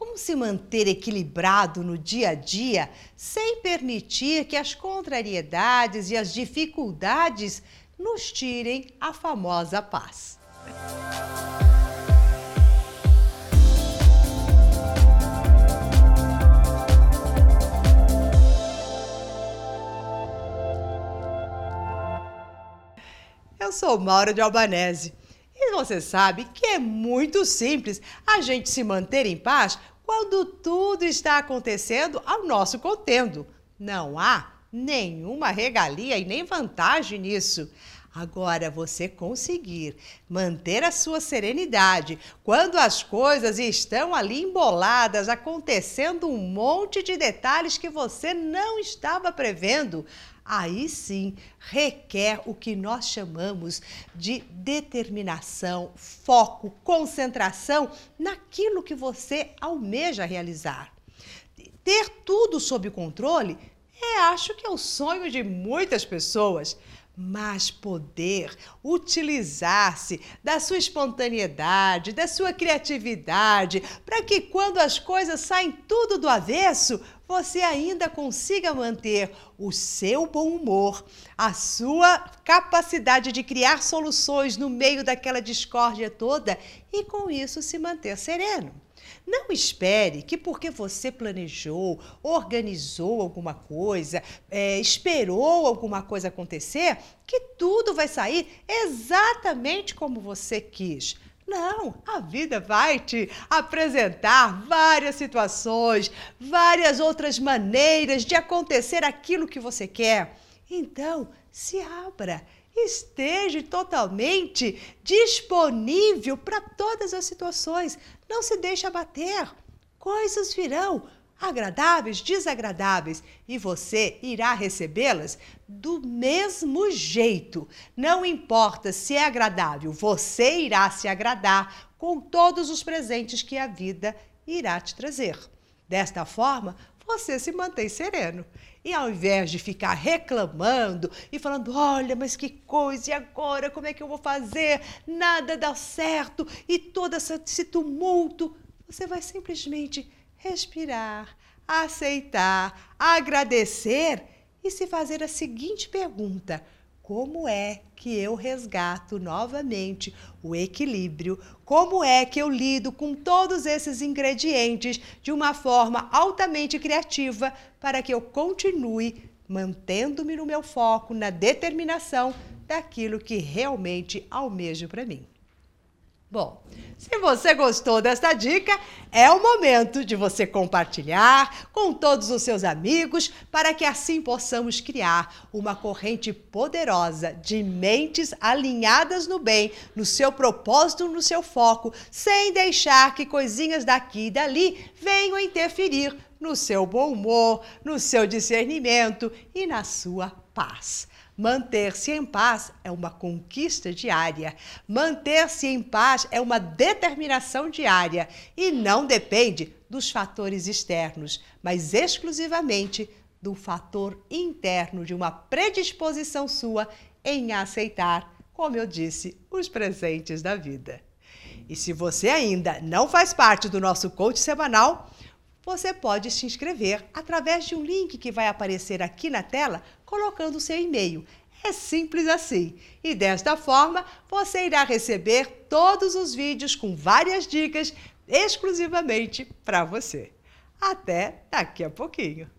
como se manter equilibrado no dia a dia sem permitir que as contrariedades e as dificuldades nos tirem a famosa paz. Eu sou Maura de Albanese e você sabe que é muito simples a gente se manter em paz quando tudo está acontecendo ao nosso contendo. Não há nenhuma regalia e nem vantagem nisso. Agora, você conseguir manter a sua serenidade quando as coisas estão ali emboladas, acontecendo um monte de detalhes que você não estava prevendo, aí sim requer o que nós chamamos de determinação, foco, concentração naquilo que você almeja realizar. Ter tudo sob controle é, acho que é o sonho de muitas pessoas mas poder utilizar-se da sua espontaneidade, da sua criatividade, para que quando as coisas saem tudo do avesso, você ainda consiga manter o seu bom humor, a sua capacidade de criar soluções no meio daquela discórdia toda e com isso se manter sereno. Não espere que porque você planejou, organizou alguma coisa, é, esperou alguma coisa acontecer, que tudo vai sair exatamente como você quis. Não, a vida vai te apresentar várias situações, várias outras maneiras de acontecer aquilo que você quer. Então, se abra, esteja totalmente disponível para todas as situações. Não se deixe abater. Coisas virão, agradáveis, desagradáveis, e você irá recebê-las do mesmo jeito. Não importa se é agradável, você irá se agradar com todos os presentes que a vida irá te trazer. Desta forma, você se mantém sereno. E ao invés de ficar reclamando e falando, olha, mas que coisa, e agora como é que eu vou fazer? Nada dá certo e todo esse tumulto, você vai simplesmente respirar, aceitar, agradecer e se fazer a seguinte pergunta: como é que eu resgato novamente o equilíbrio? Como é que eu lido com todos esses ingredientes de uma forma altamente criativa para que eu continue mantendo-me no meu foco, na determinação daquilo que realmente almejo para mim? Bom, se você gostou desta dica, é o momento de você compartilhar com todos os seus amigos para que assim possamos criar uma corrente poderosa de mentes alinhadas no bem, no seu propósito, no seu foco, sem deixar que coisinhas daqui e dali venham interferir no seu bom humor, no seu discernimento e na sua paz. Manter-se em paz é uma conquista diária. Manter-se em paz é uma determinação diária e não depende dos fatores externos, mas exclusivamente do fator interno de uma predisposição sua em aceitar, como eu disse, os presentes da vida. E se você ainda não faz parte do nosso coach semanal, você pode se inscrever através de um link que vai aparecer aqui na tela, colocando seu e-mail. É simples assim. E desta forma, você irá receber todos os vídeos com várias dicas exclusivamente para você. Até daqui a pouquinho.